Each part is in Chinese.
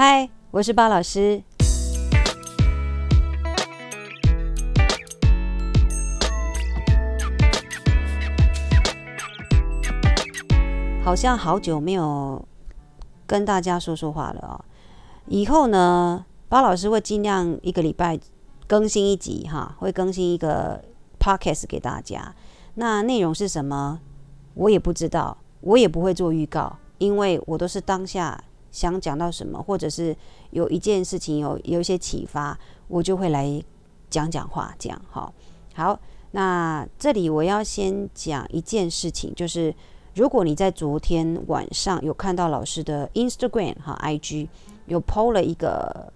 嗨，我是巴老师。好像好久没有跟大家说说话了、哦！以后呢，巴老师会尽量一个礼拜更新一集哈，会更新一个 podcast 给大家。那内容是什么？我也不知道，我也不会做预告，因为我都是当下。想讲到什么，或者是有一件事情有有一些启发，我就会来讲讲话，这样哈。好，那这里我要先讲一件事情，就是如果你在昨天晚上有看到老师的 Instagram 哈 IG 有 PO 了一个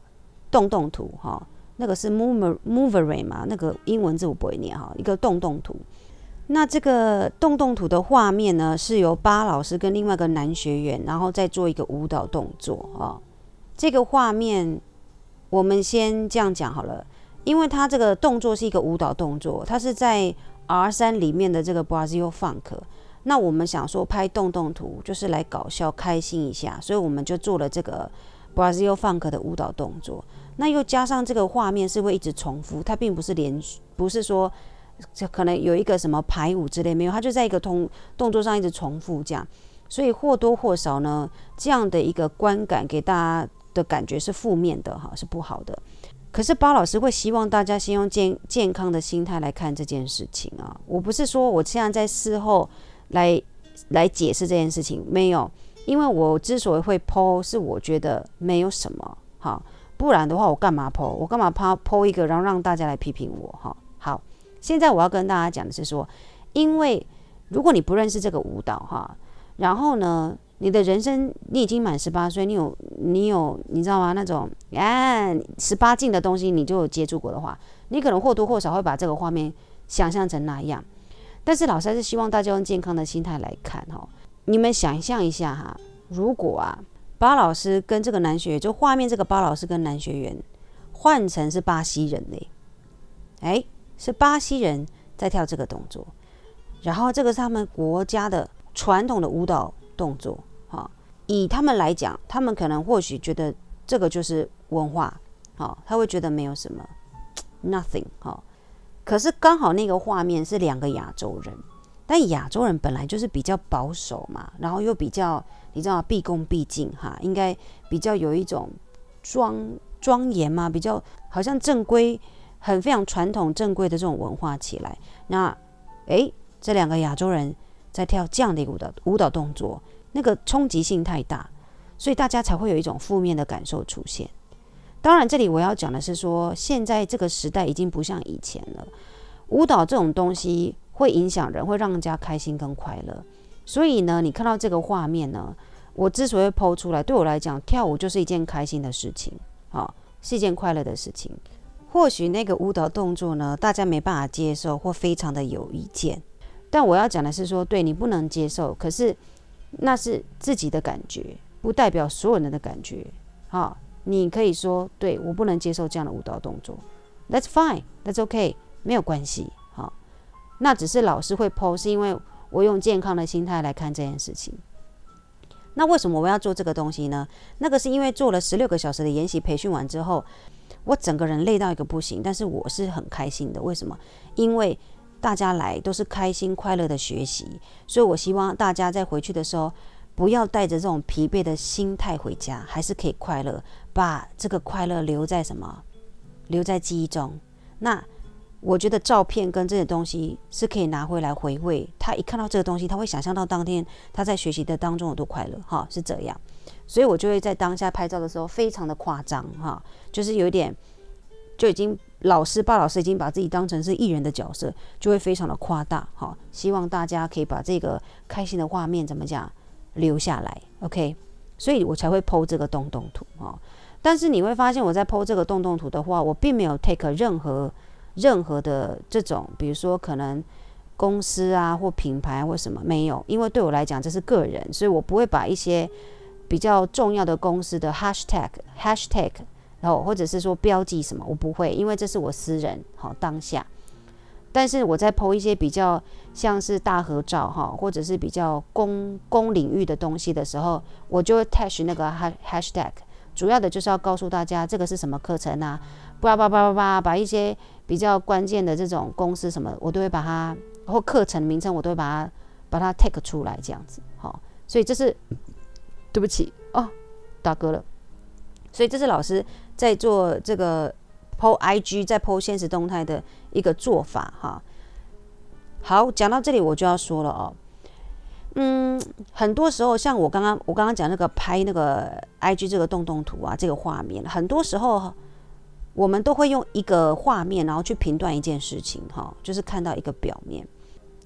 动动图哈，那个是 Mover Moveray 嘛，那个英文字我不会念哈，一个动动图。那这个动动图的画面呢，是由巴老师跟另外一个男学员，然后再做一个舞蹈动作啊。这个画面我们先这样讲好了，因为他这个动作是一个舞蹈动作，它是在 R 三里面的这个 Brazil Funk。那我们想说拍动动图就是来搞笑开心一下，所以我们就做了这个 Brazil Funk 的舞蹈动作。那又加上这个画面是会一直重复，它并不是连续，不是说。就可能有一个什么排舞之类没有，他就在一个动动作上一直重复这样，所以或多或少呢，这样的一个观感给大家的感觉是负面的哈，是不好的。可是包老师会希望大家先用健健康的心态来看这件事情啊，我不是说我现在在事后来来解释这件事情，没有，因为我之所以会剖是我觉得没有什么哈，不然的话我干嘛剖我干嘛剖剖一个，然后让大家来批评我哈？现在我要跟大家讲的是说，因为如果你不认识这个舞蹈哈，然后呢，你的人生你已经满十八岁，你有你有你知道吗？那种哎十八禁的东西你就有接触过的话，你可能或多或少会把这个画面想象成那样。但是老师还是希望大家用健康的心态来看哈。你们想象一下哈，如果啊巴老师跟这个男学员，就画面这个巴老师跟男学员换成是巴西人嘞，哎。是巴西人在跳这个动作，然后这个是他们国家的传统的舞蹈动作，哈，以他们来讲，他们可能或许觉得这个就是文化，哈，他会觉得没有什么，nothing，哈。可是刚好那个画面是两个亚洲人，但亚洲人本来就是比较保守嘛，然后又比较你知道毕恭毕敬哈，应该比较有一种庄庄严嘛，比较好像正规。很非常传统正规的这种文化起来，那诶，这两个亚洲人在跳这样的一个舞蹈舞蹈动作，那个冲击性太大，所以大家才会有一种负面的感受出现。当然，这里我要讲的是说，现在这个时代已经不像以前了，舞蹈这种东西会影响人，会让人家开心跟快乐。所以呢，你看到这个画面呢，我之所以抛出来，对我来讲，跳舞就是一件开心的事情，啊，是一件快乐的事情。或许那个舞蹈动作呢，大家没办法接受或非常的有意见，但我要讲的是说，对你不能接受，可是那是自己的感觉，不代表所有人的感觉。好，你可以说，对，我不能接受这样的舞蹈动作，That's fine，That's OK，没有关系。好，那只是老师会剖是因为我用健康的心态来看这件事情。那为什么我要做这个东西呢？那个是因为做了十六个小时的研习培训完之后。我整个人累到一个不行，但是我是很开心的。为什么？因为大家来都是开心快乐的学习，所以我希望大家在回去的时候不要带着这种疲惫的心态回家，还是可以快乐，把这个快乐留在什么？留在记忆中。那我觉得照片跟这些东西是可以拿回来回味。他一看到这个东西，他会想象到当天他在学习的当中有多快乐，哈，是这样。所以我就会在当下拍照的时候非常的夸张哈，就是有一点就已经老师巴老师已经把自己当成是艺人的角色，就会非常的夸大哈。希望大家可以把这个开心的画面怎么讲留下来，OK？所以我才会剖这个洞洞图哈。但是你会发现我在剖这个洞洞图的话，我并没有 take 任何任何的这种，比如说可能公司啊或品牌或什么没有，因为对我来讲这是个人，所以我不会把一些。比较重要的公司的 hashtag hashtag，然后或者是说标记什么，我不会，因为这是我私人好当下。但是我在 po 一些比较像是大合照哈，或者是比较公公领域的东西的时候，我就会 tag 那个 hashtag，主要的就是要告诉大家这个是什么课程啊，叭叭叭叭叭，把一些比较关键的这种公司什么，我都会把它或课程名称，我都会把它把它 take 出来这样子。好，所以这是对不起哦，大哥了。所以这是老师在做这个 po IG 在 po 现实动态的一个做法哈。好，讲到这里我就要说了哦。嗯，很多时候像我刚刚我刚刚讲那个拍那个 IG 这个动动图啊，这个画面，很多时候我们都会用一个画面，然后去评断一件事情哈，就是看到一个表面。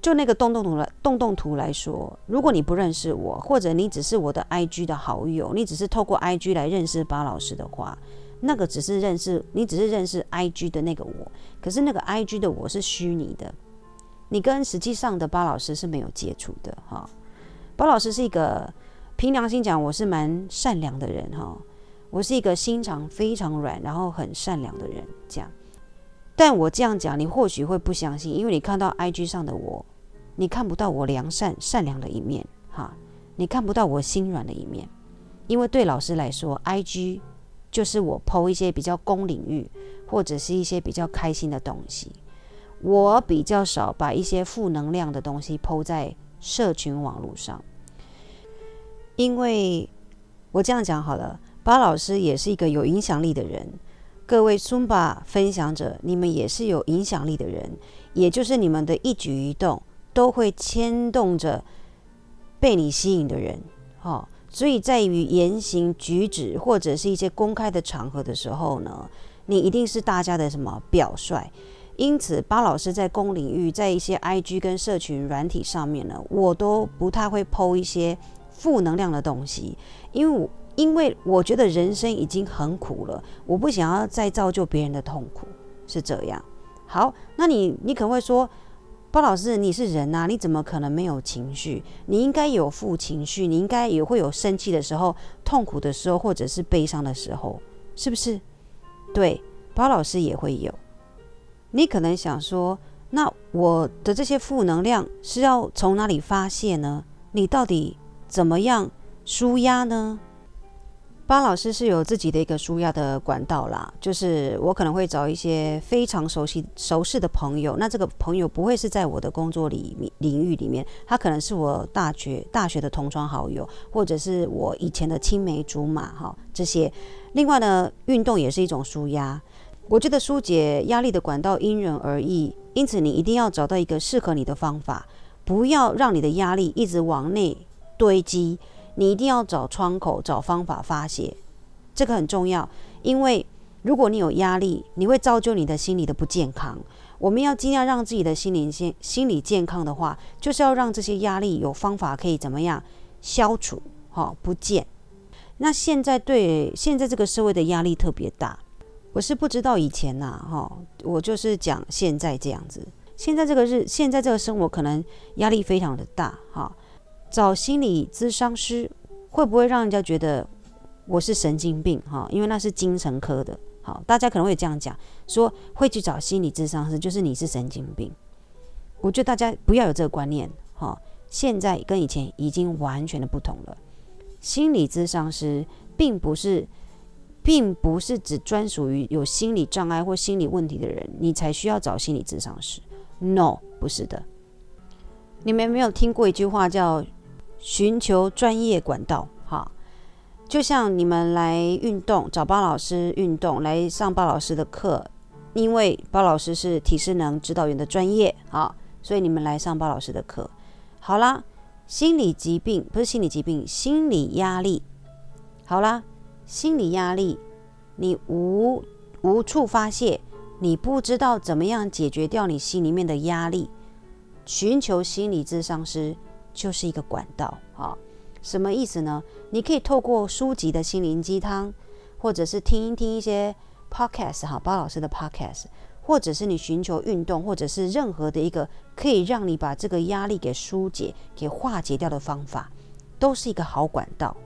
就那个动动图来动动图来说，如果你不认识我，或者你只是我的 IG 的好友，你只是透过 IG 来认识巴老师的话，那个只是认识你，只是认识 IG 的那个我。可是那个 IG 的我是虚拟的。你跟实际上的巴老师是没有接触的哈。巴老师是一个凭良心讲，我是蛮善良的人哈。我是一个心肠非常软，然后很善良的人。这样，但我这样讲，你或许会不相信，因为你看到 IG 上的我，你看不到我良善善良的一面哈。你看不到我心软的一面，因为对老师来说，IG 就是我 po 一些比较公领域或者是一些比较开心的东西。我比较少把一些负能量的东西 po 在社群网络上，因为我这样讲好了，巴老师也是一个有影响力的人，各位 Zumba 分享者，你们也是有影响力的人，也就是你们的一举一动都会牵动着被你吸引的人，哦，所以在于言行举止或者是一些公开的场合的时候呢，你一定是大家的什么表率。因此，巴老师在公领域，在一些 IG 跟社群软体上面呢，我都不太会剖一些负能量的东西，因为我因为我觉得人生已经很苦了，我不想要再造就别人的痛苦，是这样。好，那你你可能会说，包老师你是人啊，你怎么可能没有情绪？你应该有负情绪，你应该也会有生气的时候、痛苦的时候，或者是悲伤的时候，是不是？对，包老师也会有。你可能想说，那我的这些负能量是要从哪里发泄呢？你到底怎么样舒压呢？巴老师是有自己的一个纾压的管道啦，就是我可能会找一些非常熟悉、熟识的朋友。那这个朋友不会是在我的工作里领域里面，他可能是我大学大学的同窗好友，或者是我以前的青梅竹马哈这些。另外呢，运动也是一种纾压。我觉得疏解压力的管道因人而异，因此你一定要找到一个适合你的方法，不要让你的压力一直往内堆积。你一定要找窗口，找方法发泄，这个很重要。因为如果你有压力，你会造就你的心理的不健康。我们要尽量让自己的心灵健心理健康的话，就是要让这些压力有方法可以怎么样消除，哈，不见。那现在对现在这个社会的压力特别大。我是不知道以前呐、哈，我就是讲现在这样子。现在这个日，现在这个生活可能压力非常的大，哈。找心理咨商师会不会让人家觉得我是神经病，哈？因为那是精神科的，好，大家可能会这样讲，说会去找心理咨商师就是你是神经病。我觉得大家不要有这个观念，哈。现在跟以前已经完全的不同了。心理咨商师并不是。并不是只专属于有心理障碍或心理问题的人，你才需要找心理咨商师。No，不是的。你们有没有听过一句话叫“寻求专业管道”？哈，就像你们来运动找巴老师运动，来上巴老师的课，因为巴老师是体适能指导员的专业，啊，所以你们来上巴老师的课。好啦，心理疾病不是心理疾病，心理压力。好啦。心理压力，你无无处发泄，你不知道怎么样解决掉你心里面的压力，寻求心理咨商师就是一个管道啊。什么意思呢？你可以透过书籍的心灵鸡汤，或者是听一听一些 podcast 哈，包老师的 podcast，或者是你寻求运动，或者是任何的一个可以让你把这个压力给疏解、给化解掉的方法，都是一个好管道。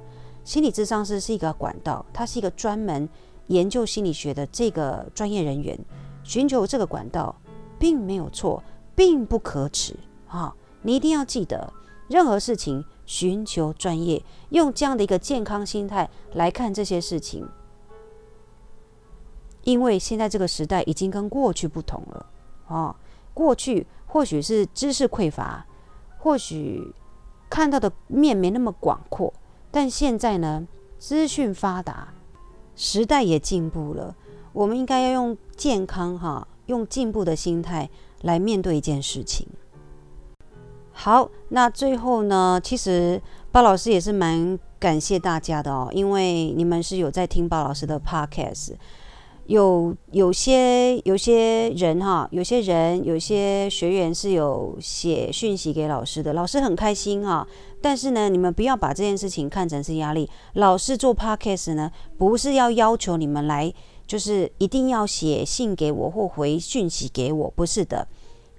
心理咨商师是一个管道，他是一个专门研究心理学的这个专业人员。寻求这个管道并没有错，并不可耻啊！你一定要记得，任何事情寻求专业，用这样的一个健康心态来看这些事情。因为现在这个时代已经跟过去不同了哦，过去或许是知识匮乏，或许看到的面没那么广阔，但现在呢，资讯发达，时代也进步了，我们应该要用健康哈，用进步的心态来面对一件事情。好，那最后呢，其实巴老师也是蛮感谢大家的哦，因为你们是有在听巴老师的 podcast。有有些有些人哈，有些人有些学员是有写讯息给老师的，老师很开心哈。但是呢，你们不要把这件事情看成是压力。老师做 podcast 呢，不是要要求你们来，就是一定要写信给我或回讯息给我，不是的。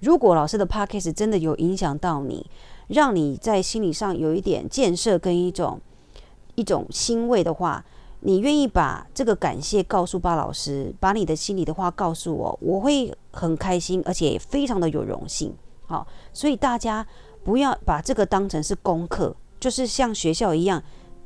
如果老师的 podcast 真的有影响到你，让你在心理上有一点建设跟一种一种欣慰的话。你愿意把这个感谢告诉巴老师，把你的心里的话告诉我，我会很开心，而且非常的有荣幸。好，所以大家不要把这个当成是功课，就是像学校一样，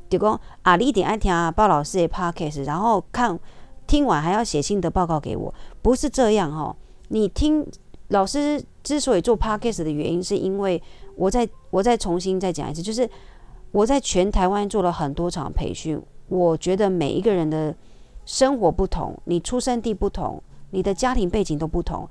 就讲啊，你一定爱听巴老师的 podcast，然后看听完还要写心得报告给我，不是这样哈。你听老师之所以做 podcast 的原因，是因为我再我再重新再讲一次，就是我在全台湾做了很多场培训。我觉得每一个人的生活不同，你出生地不同，你的家庭背景都不同，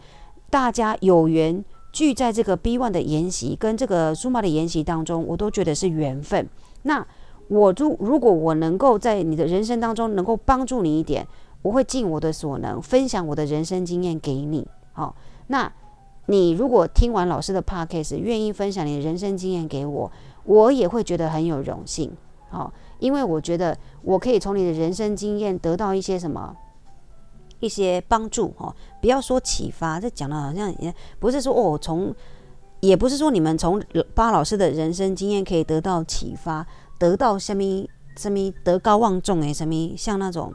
大家有缘聚在这个 B One 的研习跟这个苏玛的研习当中，我都觉得是缘分。那我如如果我能够在你的人生当中能够帮助你一点，我会尽我的所能分享我的人生经验给你。好，那你如果听完老师的 Podcast，愿意分享你的人生经验给我，我也会觉得很有荣幸。好。因为我觉得我可以从你的人生经验得到一些什么，一些帮助哦，不要说启发，这讲的好像也不是说哦，从也不是说你们从巴老师的人生经验可以得到启发，得到什么什么德高望重诶，什么像那种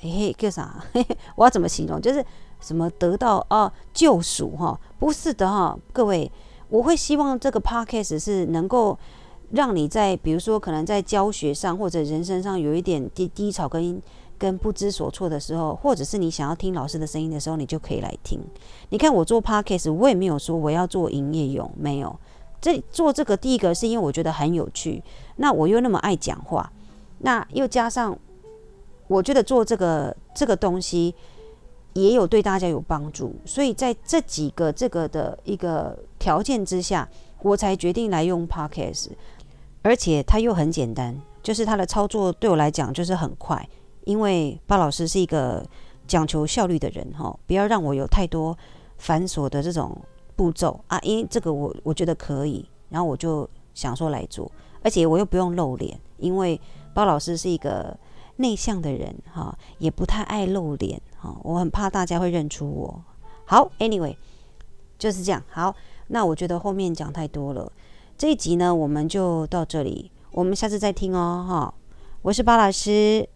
嘿嘿叫啥？嘿嘿，我要怎么形容？就是什么得到啊救赎哈？不是的哈，各位，我会希望这个 podcast 是能够。让你在比如说可能在教学上或者人生上有一点低低潮跟跟不知所措的时候，或者是你想要听老师的声音的时候，你就可以来听。你看我做 podcast，我也没有说我要做营业用，没有。这做这个第一个是因为我觉得很有趣，那我又那么爱讲话，那又加上我觉得做这个这个东西也有对大家有帮助，所以在这几个这个的一个条件之下，我才决定来用 podcast。而且它又很简单，就是它的操作对我来讲就是很快，因为巴老师是一个讲求效率的人哈，不要让我有太多繁琐的这种步骤。啊，因为这个我我觉得可以，然后我就想说来做，而且我又不用露脸，因为巴老师是一个内向的人哈，也不太爱露脸。哦，我很怕大家会认出我。好，Anyway，就是这样。好，那我觉得后面讲太多了。这一集呢，我们就到这里，我们下次再听哦，哈，我是巴老师。